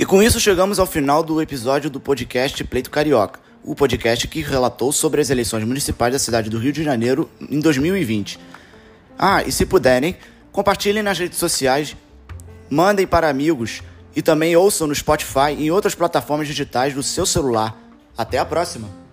E com isso chegamos ao final do episódio do podcast Pleito Carioca, o podcast que relatou sobre as eleições municipais da cidade do Rio de Janeiro em 2020. Ah, e se puderem, compartilhem nas redes sociais, mandem para amigos e também ouçam no Spotify e em outras plataformas digitais do seu celular. Até a próxima!